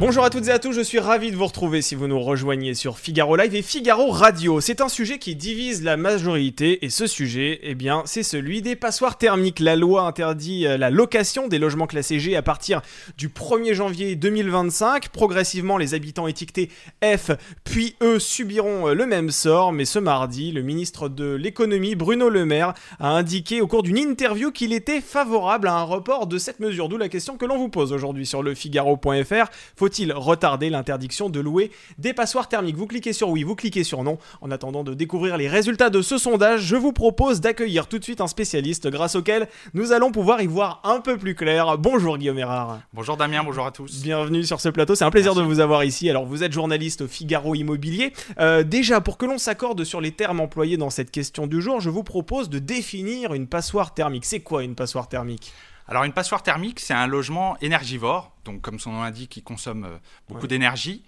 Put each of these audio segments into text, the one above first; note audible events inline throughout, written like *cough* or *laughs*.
Bonjour à toutes et à tous, je suis ravi de vous retrouver si vous nous rejoignez sur Figaro Live et Figaro Radio. C'est un sujet qui divise la majorité et ce sujet, eh bien, c'est celui des passoires thermiques. La loi interdit euh, la location des logements classés G à partir du 1er janvier 2025. Progressivement, les habitants étiquetés F puis E subiront euh, le même sort, mais ce mardi, le ministre de l'économie Bruno Le Maire a indiqué au cours d'une interview qu'il était favorable à un report de cette mesure, d'où la question que l'on vous pose aujourd'hui sur le figaro.fr. Faut-il retarder l'interdiction de louer des passoires thermiques? Vous cliquez sur oui, vous cliquez sur non. En attendant de découvrir les résultats de ce sondage, je vous propose d'accueillir tout de suite un spécialiste grâce auquel nous allons pouvoir y voir un peu plus clair. Bonjour Guillaume Erard. Bonjour Damien, bonjour à tous. Bienvenue sur ce plateau, c'est un plaisir de vous avoir ici. Alors vous êtes journaliste au Figaro Immobilier. Euh, déjà, pour que l'on s'accorde sur les termes employés dans cette question du jour, je vous propose de définir une passoire thermique. C'est quoi une passoire thermique? Alors une passoire thermique, c'est un logement énergivore, donc comme son nom l'indique, il consomme euh, beaucoup d'énergie.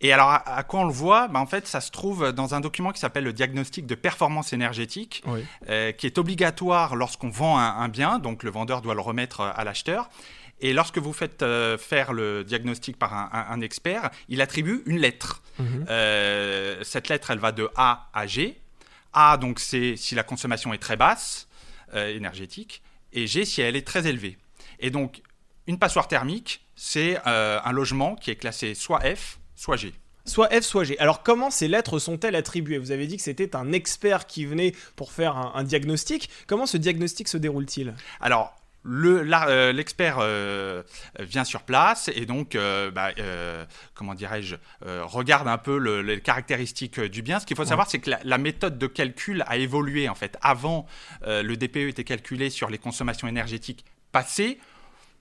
Et alors, à, quoi on le voit? Ben, En fait, ça se trouve dans un document qui s'appelle le diagnostic de performance énergétique, euh, qui est obligatoire lorsqu'on vend un, bien, donc le vendeur doit le remettre euh, à l'acheteur. Et lorsque vous faites faire le diagnostic par un, expert, il attribue une lettre. Mhm. cette lettre, elle va de A à G. A, donc, c'est si la consommation est très basse, énergétique et G si elle est très élevée. Et donc, une passoire thermique, c'est euh, un logement qui est classé soit F, soit G. Soit F, soit G. Alors comment ces lettres sont-elles attribuées? Vous avez dit que c'était un expert qui venait pour faire un diagnostic. Comment ce diagnostic se déroule-t-il? Alors, l'expert euh, vient sur place et donc, euh, bah, comment dirais-je, regarde un peu les caractéristiques du bien. Ce qu'il faut savoir, c'est que la, méthode de calcul a évolué en fait. Avant, le DPE était calculé sur les consommations énergétiques passées.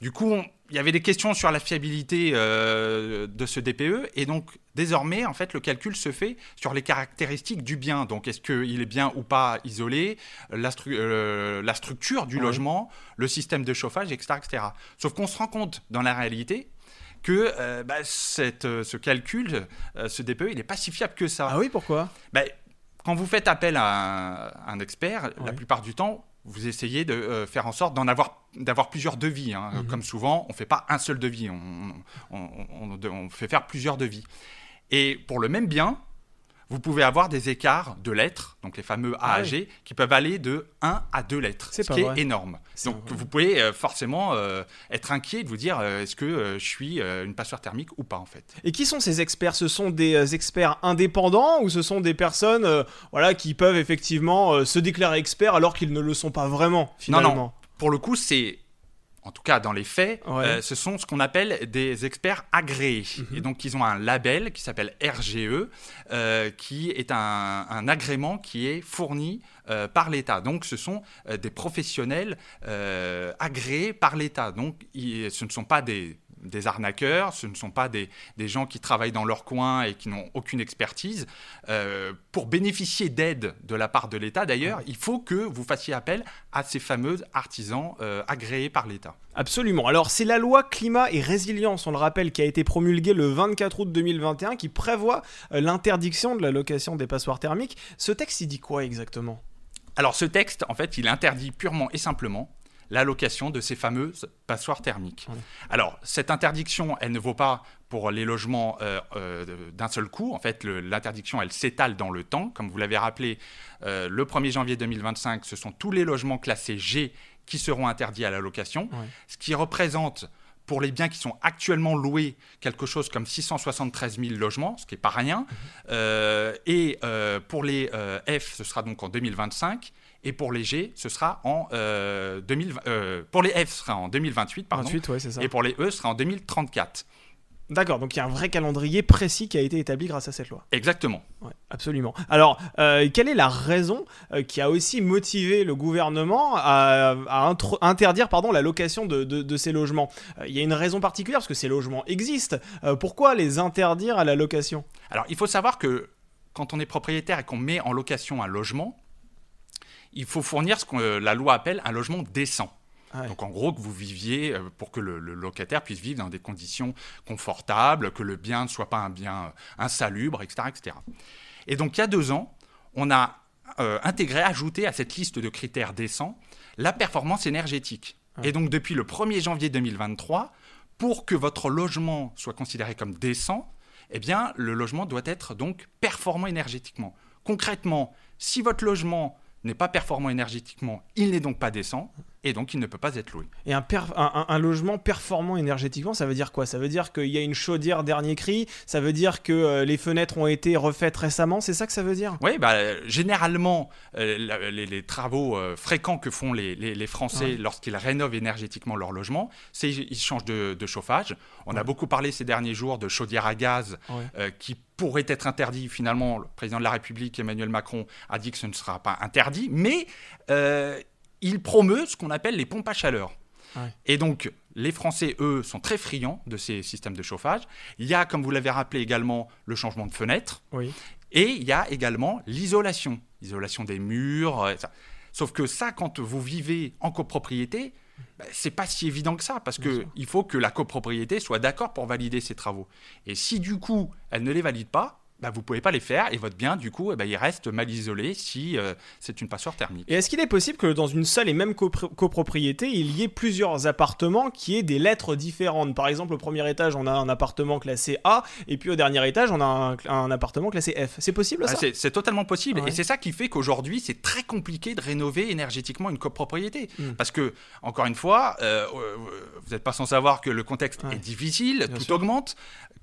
Du coup, il y avait des questions sur la fiabilité euh, de ce DPE et donc désormais, en fait, le calcul se fait sur les caractéristiques du bien. Donc, est-ce qu'il est bien ou pas isolé, la, euh, la structure du logement, le système de chauffage, etc. etc. Sauf qu'on se rend compte dans la réalité que euh, bah, cette, ce calcul, ce DPE, il n'est pas si fiable que ça. Ah oui, pourquoi? Bah, Quand vous faites appel à un, expert, la plupart du temps, vous essayez de euh, faire en sorte d'en avoir d'avoir plusieurs devis. Hein. Mhm. Comme souvent, on ne fait pas un seul devis, on, on, fait faire plusieurs devis. Et pour le même bien, vous pouvez avoir des écarts de lettres, donc les fameux A à ah G, qui peuvent aller de 1 à 2 lettres, ce qui est énorme. Donc vous pouvez euh, forcément euh, être inquiet de vous dire euh, est-ce que je suis une passoire thermique ou pas en fait. Et qui sont ces experts? Ce sont des experts indépendants ou ce sont des personnes voilà, qui peuvent effectivement se déclarer experts alors qu'ils ne le sont pas vraiment finalement Non, non. Pour le coup, c'est en tout cas dans les faits, euh, ce sont ce qu'on appelle des experts agréés. Mhm. Et donc, ils ont un label qui s'appelle RGE, euh, qui est un, agrément qui est fourni euh, par l'État. Donc, ce sont des professionnels agréés par l'État. Donc, ce ne sont pas des des arnaqueurs, ce ne sont pas des, gens qui travaillent dans leur coin et qui n'ont aucune expertise. Euh, pour bénéficier d'aide de la part de l'État, d'ailleurs, il faut que vous fassiez appel à ces fameux artisans euh, agréés par l'État. Absolument. Alors c'est la loi climat et résilience, on le rappelle, qui a été promulguée le 24 août 2021, qui prévoit euh, l'interdiction de la location des passoires thermiques. Ce texte, il dit quoi exactement? Alors ce texte, en fait, il interdit purement et simplement l'allocation de ces fameuses passoires thermiques. Alors, cette interdiction, elle ne vaut pas pour les logements euh, euh, d'un seul coup. En fait, l'interdiction, elle s'étale dans le temps. Comme vous l'avez rappelé, euh, le 1er janvier 2025, ce sont tous les logements classés G qui seront interdits à la location, ce qui représente pour les biens qui sont actuellement loués, quelque chose comme 673 000 logements, ce qui n'est pas rien. Mhm. et pour les F, ce sera donc en 2025. Et pour les G, ce sera en 2000, euh, euh, pour les F, ce sera en 2028, pardon. 28, ouais, ça. Et pour les E, ce sera en 2034. D'accord, donc il y a un vrai calendrier précis qui a été établi grâce à cette loi. Exactement. Ouais, absolument. Alors, euh, quelle est la raison qui a aussi motivé le gouvernement à, interdire pardon, la location de, de, ces logements? Il y a une raison particulière parce que ces logements existent. pourquoi les interdire à la location? Alors, il faut savoir que quand on est propriétaire et qu'on met en location un logement, il faut fournir ce que euh, la loi appelle un logement décent. Ah Donc en gros, que vous viviez, euh, pour que le, locataire puisse vivre dans des conditions confortables, que le bien ne soit pas un bien euh, insalubre, etc. etc. Et donc il y a deux ans, on a euh, intégré, ajouté à cette liste de critères décents la performance énergétique. Ouais. Et donc depuis le 1er janvier 2023, pour que votre logement soit considéré comme décent, eh bien le logement doit être donc performant énergétiquement. Concrètement, si votre logement n'est pas performant énergétiquement, il n'est donc pas décent et donc il ne peut pas être loué. Et un, per- un- un- un logement performant énergétiquement, ça veut dire quoi? Ça veut dire qu'il y a une chaudière dernier cri? Ça veut dire que euh, les fenêtres ont été refaites récemment? C'est ça que ça veut dire? Oui, bah, généralement, euh, la- les, les travaux euh, fréquents que font les, les- les Français Ouais. lorsqu'ils rénovent énergétiquement leur logement, c'est ils changent de, de chauffage. On a beaucoup parlé ces derniers jours de chaudières à gaz Ouais. qui pourraient être interdits. Finalement, le président de la République, Emmanuel Macron, a dit que ce ne sera pas interdit, mais euh, il promeut ce qu'on appelle les pompes à chaleur. Ouais. Et donc, les Français, eux, sont très friands de ces systèmes de chauffage. Il y a, comme vous l'avez rappelé également, le changement de fenêtre. Oui. Et il y a également l'isolation, isolation des murs. euh, ça. Sauf que ça, quand vous vivez en copropriété, bah, c'est pas si évident que ça, parce Bien que sûr. il faut que la copropriété soit d'accord pour valider ces travaux. Et si du coup elle ne les valide pas, bah, vous pouvez pas les faire et votre bien, du coup, eh ben, il reste mal isolé si euh, c'est une passoire thermique. Et est-ce qu'il est possible que dans une seule et même copro- copropriété, il y ait plusieurs appartements qui aient des lettres différentes? Par exemple, au premier étage, on a un appartement classé A, et puis au dernier étage, on a un, un appartement classé F. C'est possible Ah, ça c'est c'est totalement possible. Ouais. Et c'est ça qui fait qu'aujourd'hui, c'est très compliqué de rénover énergétiquement une copropriété. Mm. Parce que, encore une fois, euh, euh, vous n'êtes pas sans savoir que le contexte Ouais. est difficile, Bien tout sûr. augmente,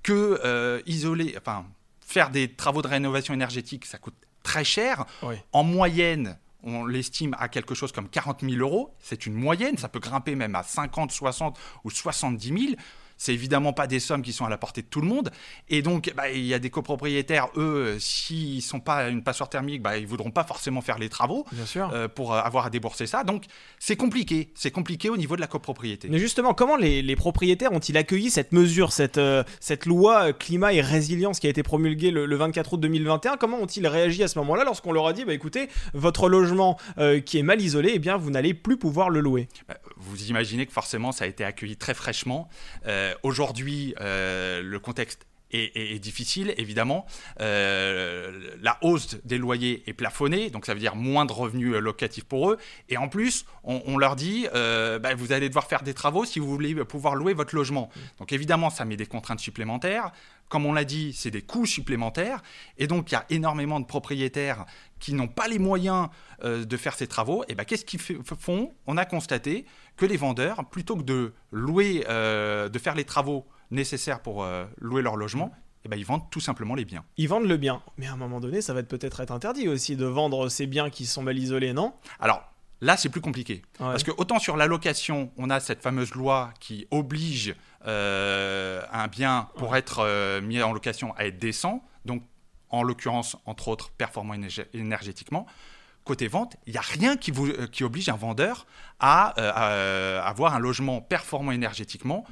que euh, isoler, enfin, faire des travaux de rénovation énergétique, ça coûte très cher. Oui. En moyenne, on l'estime à quelque chose comme 40 000 euros. C'est une moyenne, ça peut grimper même à 50, 60 ou 70 000. C'est évidemment pas des sommes qui sont à la portée de tout le monde. Et donc, bah, il y a des copropriétaires, eux, s'ils ne sont pas une passoire thermique, bah, ils voudront pas forcément faire les travaux Bien sûr. euh, pour euh, avoir à débourser ça. Donc, c'est compliqué. C'est compliqué au niveau de la copropriété. Mais justement, comment les, les propriétaires ont-ils accueilli cette mesure, cette, euh, cette loi climat et résilience qui a été promulguée le, le 24 août 2021 Comment ont-ils réagi à ce moment-là lorsqu'on leur a dit, bah écoutez, votre logement euh, qui est mal isolé, eh bien vous n'allez plus pouvoir le louer? Bah, Vous imaginez que forcément, ça a été accueilli très fraîchement. Euh, Aujourd'hui, euh, le contexte est, difficile, évidemment. Euh, la hausse des loyers est plafonnée, donc ça veut dire moins de revenus euh, locatifs pour eux. Et en plus, on, leur dit, euh, bah, vous allez devoir faire des travaux si vous voulez pouvoir louer votre logement. Donc évidemment, ça met des contraintes supplémentaires. Comme on l'a dit, c'est des coûts supplémentaires. Et donc, il y a énormément de propriétaires qui n'ont pas les moyens de faire ces travaux. Et ben, qu'est-ce qu'ils font? On a constaté que les vendeurs, plutôt que de louer, de faire les travaux nécessaires pour euh, louer leur logement, eh ben, ils vendent tout simplement les biens. Ils vendent le bien. Mais à un moment donné, ça va peut-être être interdit aussi de vendre ces biens qui sont mal isolés, non? Alors là, c'est plus compliqué. Ouais. Parce que autant sur la location, on a cette fameuse loi qui oblige euh, un bien pour être euh, mis en location à être décent, donc en l'occurrence, entre autres, performant énergé- énergétiquement. Côté vente, il n'y a rien qui, vous, euh, qui oblige un vendeur à avoir un logement performant énergétiquement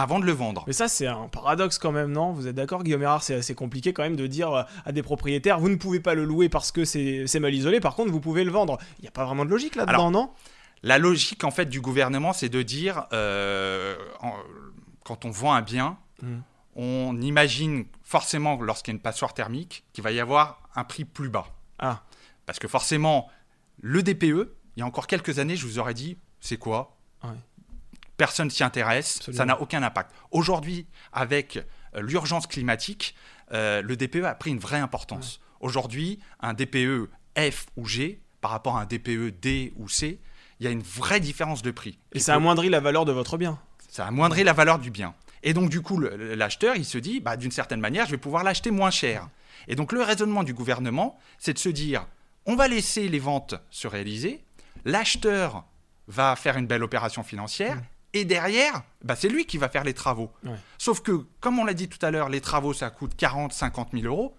avant de le vendre. Mais ça, c'est un paradoxe quand même, non? Vous êtes d'accord, Guillaume Erard? C'est assez compliqué quand même de dire euh, à des propriétaires vous ne pouvez pas le louer parce que c'est mal isolé, par contre, vous pouvez le vendre. Il n'y a pas vraiment de logique là-dedans, non? La logique en fait du gouvernement, c'est de dire euh, en- quand on vend un bien, Mm. on imagine forcément lorsqu'il y a une passoire thermique qu'il va y avoir un prix plus bas. Ah, Parce que forcément, le DPE, il y a encore quelques années, je vous aurais dit, c'est quoi? Ouais. Personne s'y intéresse, Absolument. ça n'a aucun impact. Aujourd'hui, avec euh, l'urgence climatique, euh, le DPE a pris une vraie importance. Aujourd'hui, un DPE F ou G par rapport à un DPE D ou C, il y a une vraie différence de prix. et ça peut- amoindrit la valeur de votre bien. ça amoindrit la valeur du bien. Et donc, du coup, l'acheteur, il se dit, bah, d'une certaine manière, je vais pouvoir l'acheter moins cher. Et donc, le raisonnement du gouvernement, c'est de se dire, on va laisser les ventes se réaliser, l'acheteur va faire une belle opération financière, et derrière, bah, c'est lui qui va faire les travaux. Ouais. Sauf que, comme on l'a dit tout à l'heure, les travaux, ça coûte 40, 50 000 euros.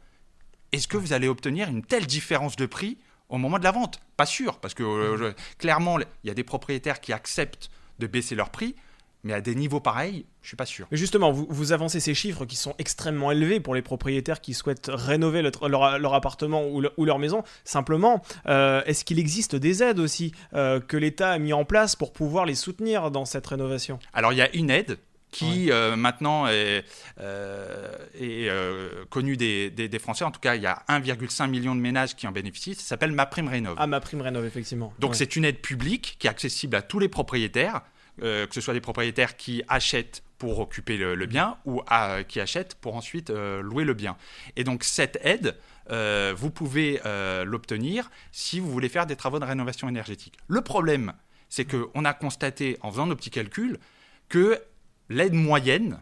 Est-ce que vous allez obtenir une telle différence de prix au moment de la vente? Pas sûr, parce que euh, je- clairement, il y a des propriétaires qui acceptent de baisser leur prix, mais à des niveaux pareils, je suis pas sûr. Mais justement, vous, vous avancez ces chiffres qui sont extrêmement élevés pour les propriétaires qui souhaitent rénover le- leur, leur appartement ou, le- ou leur maison. Simplement, euh, est-ce qu'il existe des aides aussi euh, que l'État a mis en place pour pouvoir les soutenir dans cette rénovation? Alors il y a une aide qui euh, maintenant est, euh, est, euh, connu des, des- des Français. En tout cas, il y a 1,5 million de ménages qui en bénéficient. Ça s'appelle Ma Prime Rénov'. Ah, ma prime rénov, effectivement. Donc Ouais. c'est une aide publique qui est accessible à tous les propriétaires, euh, que ce soit des propriétaires qui achètent pour occuper le, le bien ou à- qui achètent pour ensuite euh, louer le bien. Et donc cette aide, euh, vous pouvez euh, l'obtenir si vous voulez faire des travaux de rénovation énergétique. Le problème, c'est qu'on a constaté en faisant nos petits calculs que l'aide moyenne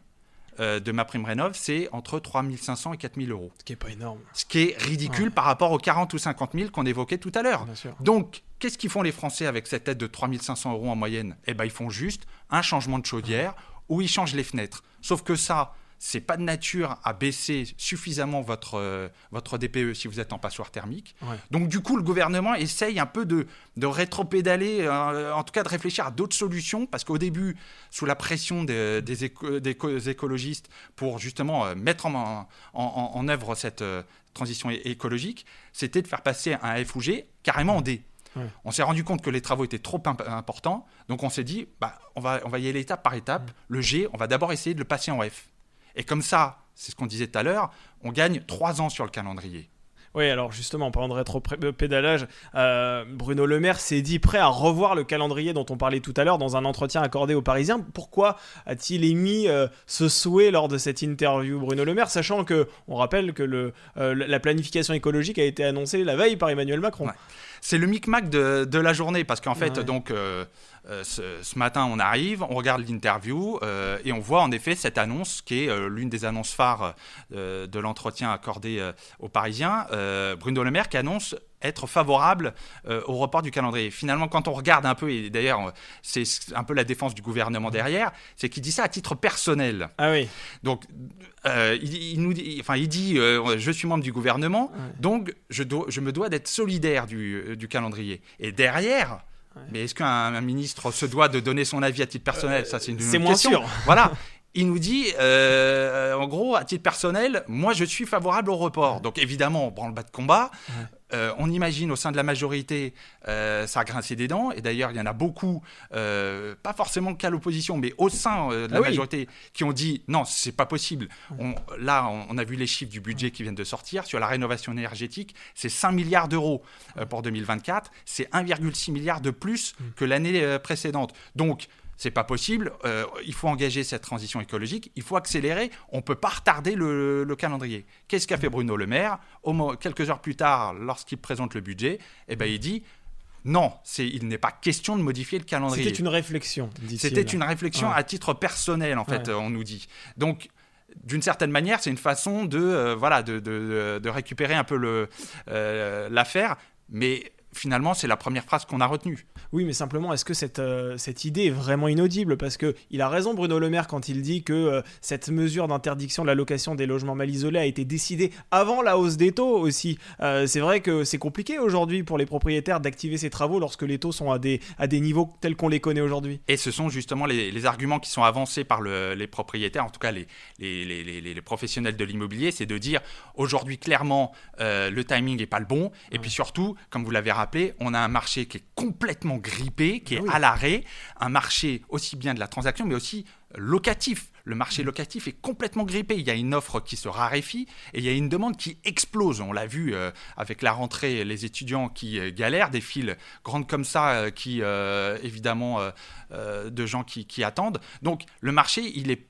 euh, de ma prime rénov, c'est entre 3500 et 4000 euros. Ce qui est pas énorme, Ce qui est ridicule Ouais. par rapport aux 40 ou 50 000 qu'on évoquait tout à l'heure. bien. Donc, qu'est-ce qu'ils font les Français avec cette aide de 3500 euros en moyenne? Eh ben, ils font juste un changement de chaudière ou ils changent les fenêtres. Sauf que ça, c'est pas de nature à baisser suffisamment votre, euh, votre DPE si vous êtes en passoire thermique. Ouais. Donc, du coup, le gouvernement essaye un peu de, de rétro-pédaler, euh, en tout cas de réfléchir à d'autres solutions, parce qu'au début, sous la pression des, des éco- des éco- écologistes pour justement euh, mettre en, en, en- en œuvre cette euh, transition écologique, c'était de faire passer un F ou G carrément en D. Ouais. On s'est rendu compte que les travaux étaient trop imp- importants, donc on s'est dit, bah, on, va, on va y aller étape par étape. Le G, on va d'abord essayer de le passer en F. Et comme ça, c'est ce qu'on disait tout à l'heure, on gagne trois ans sur le calendrier. Oui, alors justement, en parlant de rétro-pédalage, euh, Bruno Le Maire s'est dit prêt à revoir le calendrier dont on parlait tout à l'heure dans un entretien accordé aux Parisiens. Pourquoi a-t-il émis euh, ce souhait lors de cette interview, Bruno Le Maire, sachant que, on rappelle que le, euh, la planification écologique a été annoncée la veille par Emmanuel Macron Ouais. C'est le micmac de, de la journée parce qu'en fait, Ouais. donc, euh, euh, ce, ce matin, on arrive, on regarde l'interview euh, et on voit en effet cette annonce qui est euh, l'une des annonces phares de l'entretien accordé aux Parisiens. Bruno Le Maire qui annonce être favorable euh, au report du calendrier. Finalement, quand on regarde un peu, et d'ailleurs, c'est un peu la défense du gouvernement derrière, c'est qu'il dit ça à titre personnel. Ah oui, Donc, euh, il, il nous dit, enfin, il dit, euh, je suis membre du gouvernement, Ouais. donc je, dois- je me dois d'être solidaire du, du calendrier. Et derrière, mais est-ce qu'un un ministre se doit de donner son avis à titre personnel? Ça, c'est une c'est moins question. sûr. Voilà. *laughs* Il nous dit, euh, en gros, à titre personnel, moi je suis favorable au report. Donc évidemment, on prend le bas de combat. Ouais. Euh, on imagine au sein de la majorité, euh, ça a grincé des dents. Et d'ailleurs, il y en a beaucoup, pas forcément qu'à l'opposition, mais au sein de la Ah oui. majorité, qui ont dit non, c'est pas possible. On- là, on, on a vu les chiffres du budget qui viennent de sortir sur la rénovation énergétique. C'est 5 milliards d'euros pour 2024. C'est 1,6 milliard de plus que l'année précédente. Donc, c'est pas possible. euh, il faut engager cette transition écologique. Il faut accélérer. On peut pas retarder le, le calendrier. Qu'est-ce qu'a fait Bruno Le Maire Au Quelques heures plus tard, lorsqu'il présente le budget, eh ben, il dit non, il n'est pas question de modifier le calendrier. c'était une réflexion. C'était une réflexion Ouais. à titre personnel, en fait, Ouais. on nous dit. Donc, d'une certaine manière, c'est une façon de, euh, voilà, de, de- de récupérer un peu euh, l'affaire. Mais finalement, c'est la première phrase qu'on a retenue. Oui, mais simplement, est-ce que cette, euh, cette idée est vraiment inaudible? Parce que il a raison, Bruno Le Maire, quand il dit que euh, cette mesure d'interdiction de la location des logements mal isolés a été décidée avant la hausse des taux aussi. Euh, c'est vrai que c'est compliqué aujourd'hui pour les propriétaires d'activer ces travaux lorsque les taux sont à des, à des niveaux tels qu'on les connaît aujourd'hui. Et ce sont justement les, les arguments qui sont avancés par le- les propriétaires, en tout cas les, les, les- professionnels de l'immobilier, c'est de dire aujourd'hui clairement le timing n'est pas le bon. Et puis surtout, comme vous l'avez rappelé, on a un marché qui est complètement grippé, qui est Ah oui. à l'arrêt, un marché aussi bien de la transaction, mais aussi locatif. Le marché locatif est complètement grippé. Il y a une offre qui se raréfie et il y a une demande qui explose. On l'a vu euh, avec la rentrée, les étudiants qui euh, galèrent, des files grandes comme ça, euh, qui évidemment de gens qui, qui attendent. Donc le marché, il est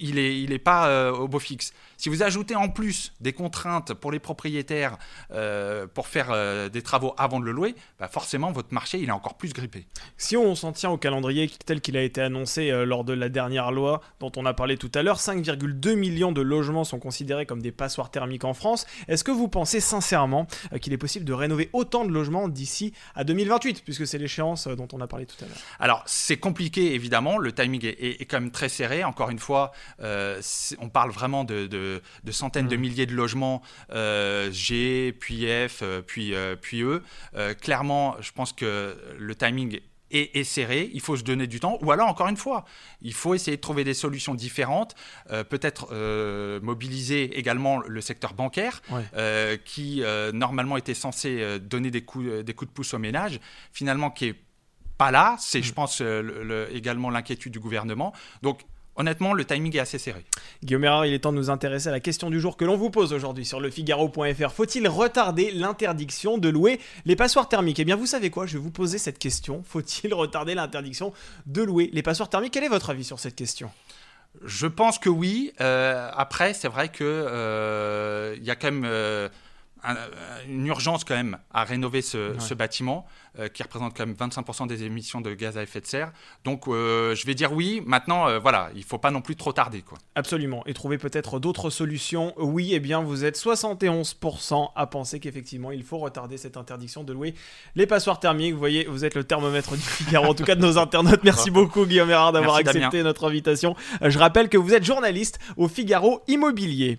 il est, il est pas euh, au beau fixe. Si vous ajoutez en plus des contraintes pour les propriétaires euh, pour faire euh, des travaux avant de le louer, bah forcément votre marché il est encore plus grippé. Si on s'en tient au calendrier tel qu'il a été annoncé lors de la dernière loi dont on a parlé tout à l'heure, 5,2 millions de logements sont considérés comme des passoires thermiques en France. Est-ce que vous pensez sincèrement qu'il est possible de rénover autant de logements d'ici à 2028, puisque c'est l'échéance dont on a parlé tout à l'heure? Alors c'est compliqué évidemment, le timing est, est- est quand même très serré. Encore une fois, euh, on parle vraiment de, de- de centaines de Mhm. milliers de logements, euh, G, puis F, euh, puis, puis E. Clairement, je pense que le timing est, serré, il faut se donner du temps, ou alors encore une fois, il faut essayer de trouver des solutions différentes, euh, peut-être euh, mobiliser également le secteur bancaire, Ouais. euh, qui normalement était censé donner des coups, des coups de pouce aux ménages, finalement qui est pas là. C'est, je pense, le- le- également l'inquiétude du gouvernement. Donc, honnêtement, le timing est assez serré. Guillaume Erard, il est temps de nous intéresser à la question du jour que l'on vous pose aujourd'hui sur le Figaro.fr. Faut-il retarder l'interdiction de louer les passoires thermiques? Eh bien, vous savez quoi? Je vais vous poser cette question. Faut-il *laughs* retarder l'interdiction de louer les passoires thermiques? Quel est votre avis sur cette question? Je pense que oui. Euh, après, c'est vrai que euh, il y a quand même euh, un- une urgence quand même à rénover ce, Ouais. ce bâtiment euh, qui représente quand même 25% des émissions de gaz à effet de serre. Donc, euh, je vais dire oui. Maintenant, euh, voilà, il faut pas non plus trop tarder, quoi. Absolument. Et trouver peut-être d'autres solutions. Oui, eh bien, vous êtes 71% à penser qu'effectivement, il faut retarder cette interdiction de louer les passoires thermiques. Vous voyez, vous êtes le thermomètre du Figaro, en tout cas de nos internautes. Merci beaucoup, Guillaume Erard, d'avoir accepté notre invitation. Euh, Je rappelle que vous êtes journaliste au Figaro Immobilier.